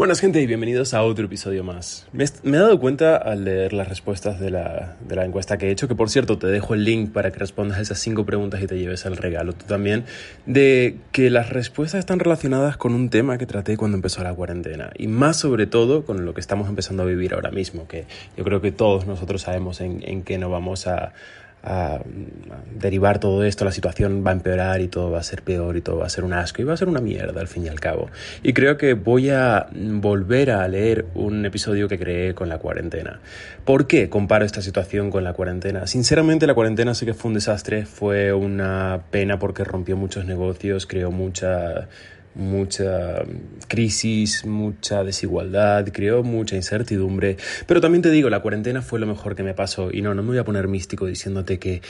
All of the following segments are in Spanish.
Buenas gente y bienvenidos a otro episodio más. Me, he dado cuenta al leer las respuestas de la, de la, encuesta que he hecho, que por cierto te dejo el link para que respondas esas cinco preguntas y te lleves el regalo tú también, de que las respuestas están relacionadas con un tema que traté cuando empezó la cuarentena y más sobre todo con lo que estamos empezando a vivir ahora mismo, que yo creo que todos nosotros sabemos en, en qué no vamos a, a, derivar todo esto, la situación va a empeorar y todo va a ser peor y todo va a ser un asco y va a ser una mierda al fin y al cabo. Y creo que voy a volver a leer un episodio que creé con la cuarentena. ¿Por qué comparo esta situación con la cuarentena? Sinceramente la cuarentena sí que fue un desastre, fue una pena porque rompió muchos negocios, creó mucha mucha crisis, mucha desigualdad, creó mucha incertidumbre. Pero también te digo, la cuarentena fue lo mejor que me pasó. Y no, no me voy a poner místico diciéndote que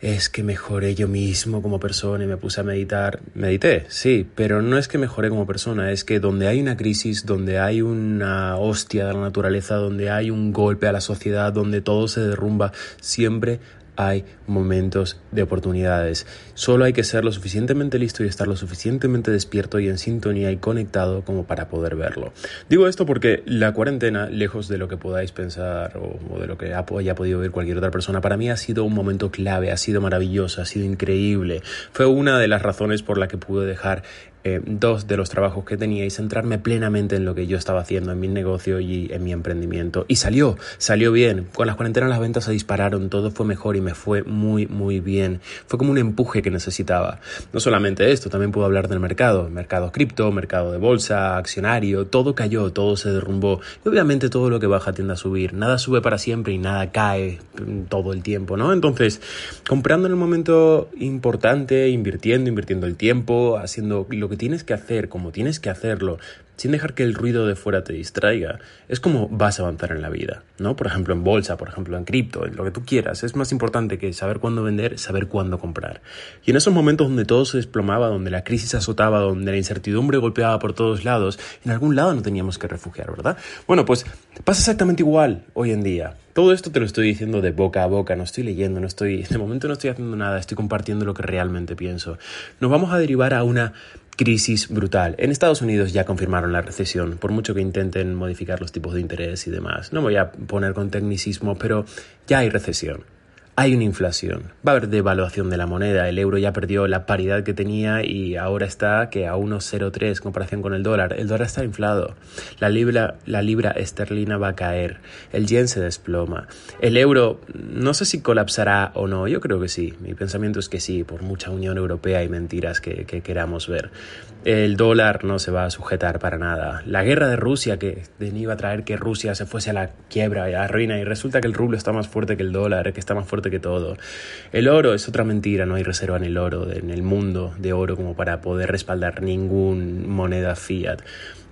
es que mejoré yo mismo como persona y me puse a meditar. Medité, sí, pero no es que mejoré como persona, es que donde hay una crisis, donde hay una hostia de la naturaleza, donde hay un golpe a la sociedad, donde todo se derrumba, siempre hay momentos de oportunidades. Solo hay que ser lo suficientemente listo y estar lo suficientemente despierto y en sintonía y conectado como para poder verlo. Digo esto porque la cuarentena, lejos de lo que podáis pensar o, de lo que haya podido ver cualquier otra persona, para mí ha sido un momento clave, ha sido maravilloso, ha sido increíble. Fue una de las razones por la que pude dejar eh, dos de los trabajos que tenía y centrarme plenamente en lo que yo estaba haciendo, en mi negocio y en mi emprendimiento. Y salió, salió bien. Con las cuarentenas las ventas se dispararon, todo fue mejor y me fue muy, muy bien. Fue como un empuje que necesitaba. No solamente esto, también puedo hablar del mercado. Mercado cripto, mercado de bolsa, accionario, todo cayó, todo se derrumbó. Y obviamente todo lo que baja tiende a subir. Nada sube para siempre y nada cae todo el tiempo, ¿no? Entonces, comprando en el momento importante, invirtiendo, invirtiendo el tiempo, haciendo lo que tienes que hacer como tienes que hacerlo, sin dejar que el ruido de fuera te distraiga, es como vas a avanzar en la vida, ¿no? Por ejemplo, en bolsa, por ejemplo, en cripto, en lo que tú quieras. Es más importante que saber cuándo vender, saber cuándo comprar. Y en esos momentos donde todo se desplomaba, donde la crisis azotaba, donde la incertidumbre golpeaba por todos lados, en algún lado no teníamos que refugiar, ¿verdad? Bueno, pues pasa exactamente igual hoy en día. Todo esto te lo estoy diciendo de boca a boca, no estoy leyendo, no estoy, de momento no estoy haciendo nada, estoy compartiendo lo que realmente pienso. Nos vamos a derivar a una crisis brutal. En Estados Unidos ya confirmaron la recesión, por mucho que intenten modificar los tipos de interés y demás. No voy a poner con tecnicismo, pero ya hay recesión hay una inflación, va a haber devaluación de la moneda, el euro ya perdió la paridad que tenía y ahora está que a 1,03 en comparación con el dólar, el dólar está inflado, la libra, la libra esterlina va a caer, el yen se desploma, el euro no sé si colapsará o no, yo creo que sí, mi pensamiento es que sí, por mucha Unión Europea y mentiras que, que queramos ver. El dólar no se va a sujetar para nada. La guerra de Rusia que iba a traer que Rusia se fuese a la quiebra y a la ruina y resulta que el rublo está más fuerte que el dólar, que está más fuerte que todo. El oro es otra mentira, no hay reserva en el oro, en el mundo de oro como para poder respaldar ninguna moneda fiat.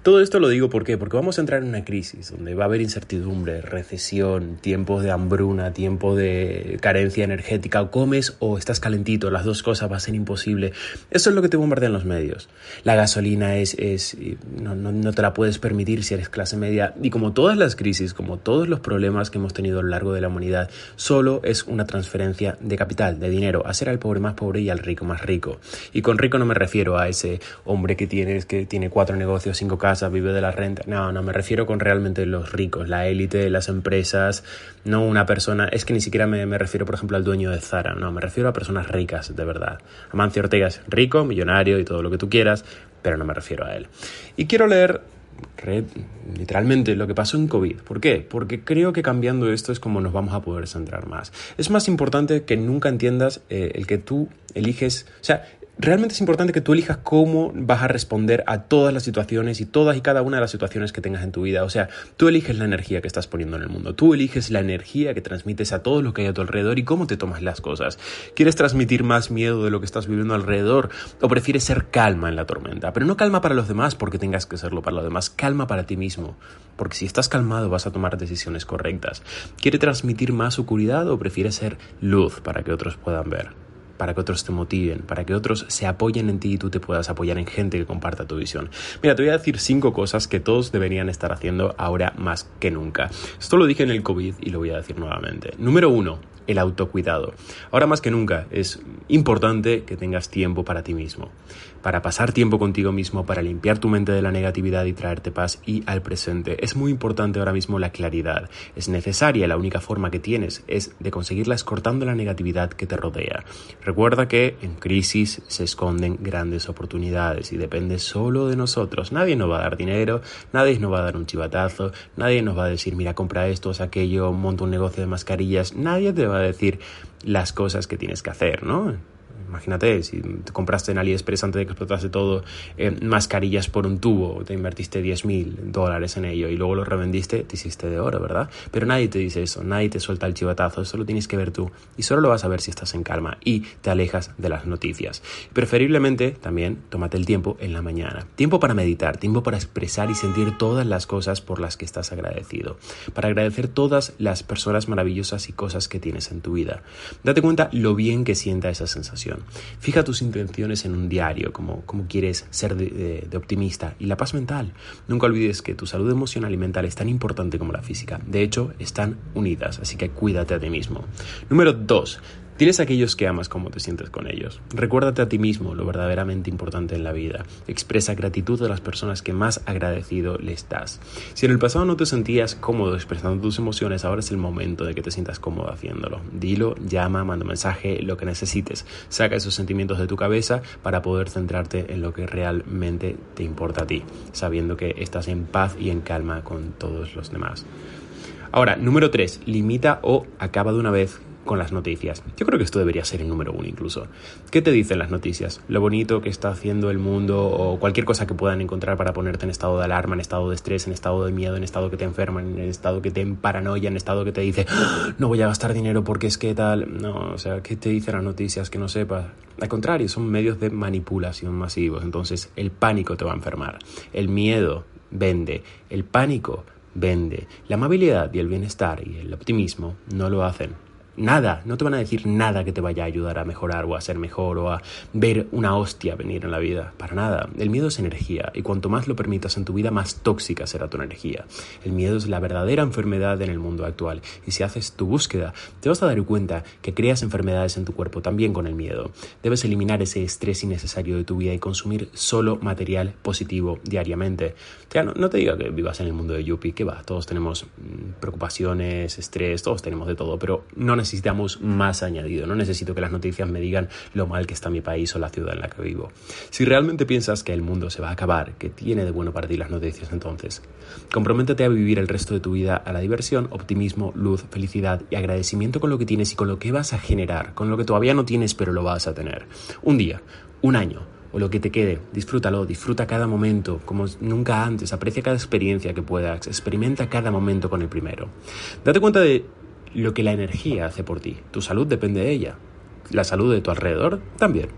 Todo esto lo digo ¿por qué? porque vamos a entrar en una crisis donde va a haber incertidumbre, recesión, tiempos de hambruna, tiempo de carencia energética, o comes o estás calentito, las dos cosas va a ser imposible. Eso es lo que te bombardean los medios. La gasolina es, es no, no, no te la puedes permitir si eres clase media y como todas las crisis, como todos los problemas que hemos tenido a lo largo de la humanidad, solo es una transferencia de capital, de dinero, hacer al pobre más pobre y al rico más rico. Y con rico no me refiero a ese hombre que tienes que tiene cuatro negocios, cinco casas, vive de la renta. No, no, me refiero con realmente los ricos, la élite, las empresas, no una persona. Es que ni siquiera me, me, refiero, por ejemplo, al dueño de Zara, no, me refiero a personas ricas, de verdad. Amancio Ortega es rico, millonario y todo lo que tú quieras, pero no me refiero a él. Y quiero leer literalmente lo que pasó en COVID. ¿Por qué? Porque creo que cambiando esto es como nos vamos a poder centrar más. Es más importante que nunca entiendas eh, el que tú eliges, o sea, realmente es importante que tú elijas cómo vas a responder a todas las situaciones y todas y cada una de las situaciones que tengas en tu vida. O sea, tú eliges la energía que estás poniendo en el mundo, tú eliges la energía que transmites a todo lo que hay a tu alrededor y cómo te tomas las cosas. ¿Quieres transmitir más miedo de lo que estás viviendo alrededor o prefieres ser calma en la tormenta? Pero no calma para los demás porque tengas que serlo para los demás, calma para ti mismo. Porque si estás calmado vas a tomar decisiones correctas. ¿Quieres transmitir más oscuridad o prefieres ser luz para que otros puedan ver? Para que otros te motiven, para que otros se apoyen en ti y tú te puedas apoyar en gente que comparta tu visión. Mira, te voy a decir cinco cosas que todos deberían estar haciendo ahora más que nunca. Esto lo dije en el COVID y lo voy a decir nuevamente. Número uno, el autocuidado. Ahora más que nunca es importante que tengas tiempo para ti mismo, para pasar tiempo contigo mismo, para limpiar tu mente de la negatividad y traerte paz y al presente. Es muy importante ahora mismo la claridad. Es necesaria, la única forma que tienes es de conseguirla cortando la negatividad que te rodea. Recuerda que en crisis se esconden grandes oportunidades y depende solo de nosotros. Nadie nos va a dar dinero, nadie nos va a dar un chivatazo, nadie nos va a decir, mira, compra esto, o aquello, monta un negocio de mascarillas, nadie te va a decir las cosas que tienes que hacer, ¿no? Imagínate, si te compraste en AliExpress antes de que explotase todo eh, mascarillas por un tubo, te invertiste 10 mil dólares en ello y luego lo revendiste, te hiciste de oro, ¿verdad? Pero nadie te dice eso, nadie te suelta el chivatazo, eso lo tienes que ver tú y solo lo vas a ver si estás en calma y te alejas de las noticias. Preferiblemente también tómate el tiempo en la mañana, tiempo para meditar, tiempo para expresar y sentir todas las cosas por las que estás agradecido, para agradecer todas las personas maravillosas y cosas que tienes en tu vida. Date cuenta lo bien que sienta esa sensación. Fija tus intenciones en un diario, como, quieres ser de, de, optimista. Y la paz mental. Nunca olvides que tu salud emocional y mental es tan importante como la física. De hecho, están unidas, así que cuídate a ti mismo. Número 2. Tienes aquellos que amas como te sientes con ellos. Recuérdate a ti mismo lo verdaderamente importante en la vida. Expresa gratitud a las personas que más agradecido le estás. Si en el pasado no te sentías cómodo expresando tus emociones, ahora es el momento de que te sientas cómodo haciéndolo. Dilo, llama, manda mensaje, lo que necesites. Saca esos sentimientos de tu cabeza para poder centrarte en lo que realmente te importa a ti, sabiendo que estás en paz y en calma con todos los demás. Ahora, número 3. Limita o acaba de una vez con las noticias. Yo creo que esto debería ser el número uno incluso. ¿Qué te dicen las noticias? Lo bonito que está haciendo el mundo o cualquier cosa que puedan encontrar para ponerte en estado de alarma, en estado de estrés, en estado de miedo, en estado que te enferman, en estado que te paranoia, en estado que te dice ¡Ah! no voy a gastar dinero porque es que tal. No, o sea, ¿qué te dicen las noticias que no sepas? Al contrario, son medios de manipulación masivos. Entonces, el pánico te va a enfermar. El miedo vende. El pánico vende. La amabilidad y el bienestar y el optimismo no lo hacen. Nada, no te van a decir nada que te vaya a ayudar a mejorar o a ser mejor o a ver una hostia venir en la vida. Para nada. El miedo es energía y cuanto más lo permitas en tu vida, más tóxica será tu energía. El miedo es la verdadera enfermedad en el mundo actual y si haces tu búsqueda, te vas a dar cuenta que creas enfermedades en tu cuerpo también con el miedo. Debes eliminar ese estrés innecesario de tu vida y consumir solo material positivo diariamente. Ya no, no te diga que vivas en el mundo de Yuppie, que va, todos tenemos mm, preocupaciones, estrés, todos tenemos de todo, pero no necesitamos más añadido. No necesito que las noticias me digan lo mal que está mi país o la ciudad en la que vivo. Si realmente piensas que el mundo se va a acabar, que tiene de bueno para ti las noticias entonces, comprométete a vivir el resto de tu vida a la diversión, optimismo, luz, felicidad y agradecimiento con lo que tienes y con lo que vas a generar, con lo que todavía no tienes pero lo vas a tener. Un día, un año, o lo que te quede, disfrútalo, disfruta cada momento como nunca antes, aprecia cada experiencia que puedas, experimenta cada momento con el primero. Date cuenta de lo que la energía hace por ti. Tu salud depende de ella. La salud de tu alrededor también.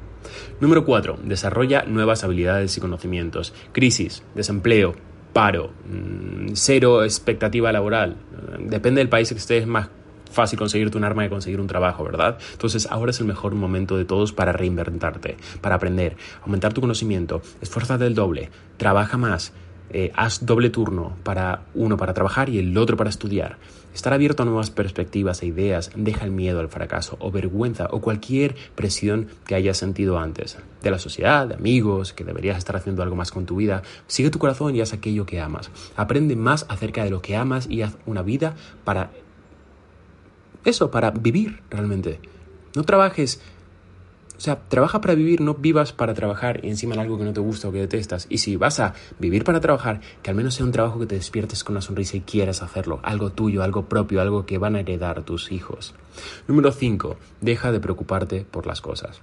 Número 4. Desarrolla nuevas habilidades y conocimientos. Crisis, desempleo, paro, mm, cero expectativa laboral. Depende del país que estés, es más fácil conseguirte un arma que conseguir un trabajo, ¿verdad? Entonces ahora es el mejor momento de todos para reinventarte, para aprender, aumentar tu conocimiento, esfuérzate el doble, trabaja más, eh, haz doble turno para uno para trabajar y el otro para estudiar. Estar abierto a nuevas perspectivas e ideas deja el miedo al fracaso o vergüenza o cualquier presión que hayas sentido antes. De la sociedad, de amigos, que deberías estar haciendo algo más con tu vida. Sigue tu corazón y haz aquello que amas. Aprende más acerca de lo que amas y haz una vida para eso, para vivir realmente. No trabajes o sea, trabaja para vivir, no vivas para trabajar y encima en algo que no te gusta o que detestas. Y si vas a vivir para trabajar, que al menos sea un trabajo que te despiertes con una sonrisa y quieras hacerlo. Algo tuyo, algo propio, algo que van a heredar tus hijos. Número 5. Deja de preocuparte por las cosas.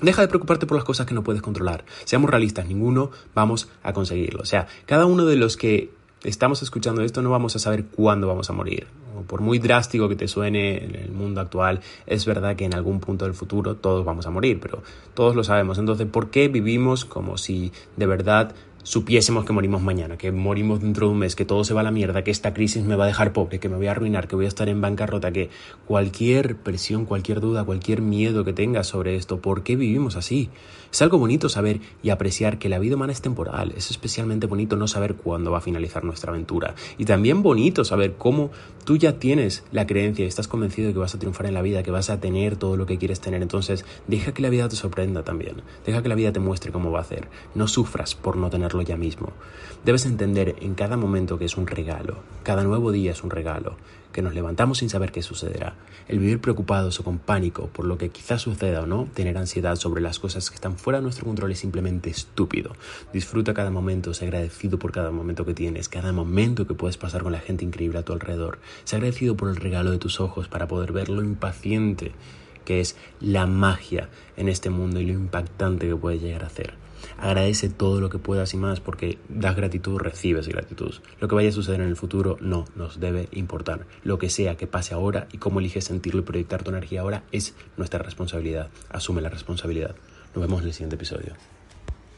Deja de preocuparte por las cosas que no puedes controlar. Seamos realistas, ninguno vamos a conseguirlo. O sea, cada uno de los que estamos escuchando esto no vamos a saber cuándo vamos a morir. Por muy drástico que te suene en el mundo actual, es verdad que en algún punto del futuro todos vamos a morir, pero todos lo sabemos. Entonces, ¿por qué vivimos como si de verdad supiésemos que morimos mañana, que morimos dentro de un mes, que todo se va a la mierda, que esta crisis me va a dejar pobre, que me voy a arruinar, que voy a estar en bancarrota, que cualquier presión, cualquier duda, cualquier miedo que tengas sobre esto, ¿por qué vivimos así? Es algo bonito saber y apreciar que la vida humana es temporal, es especialmente bonito no saber cuándo va a finalizar nuestra aventura. Y también bonito saber cómo tú ya tienes la creencia y estás convencido de que vas a triunfar en la vida, que vas a tener todo lo que quieres tener, entonces deja que la vida te sorprenda también, deja que la vida te muestre cómo va a hacer, no sufras por no tener ya mismo. Debes entender en cada momento que es un regalo, cada nuevo día es un regalo, que nos levantamos sin saber qué sucederá. El vivir preocupados o con pánico por lo que quizás suceda o no, tener ansiedad sobre las cosas que están fuera de nuestro control es simplemente estúpido. Disfruta cada momento, sé agradecido por cada momento que tienes, cada momento que puedes pasar con la gente increíble a tu alrededor. Sé agradecido por el regalo de tus ojos para poder ver lo impaciente que es la magia en este mundo y lo impactante que puede llegar a ser. Agradece todo lo que puedas y más porque das gratitud, recibes gratitud. Lo que vaya a suceder en el futuro no nos debe importar. Lo que sea que pase ahora y cómo eliges sentirlo y proyectar tu energía ahora es nuestra responsabilidad. Asume la responsabilidad. Nos vemos en el siguiente episodio.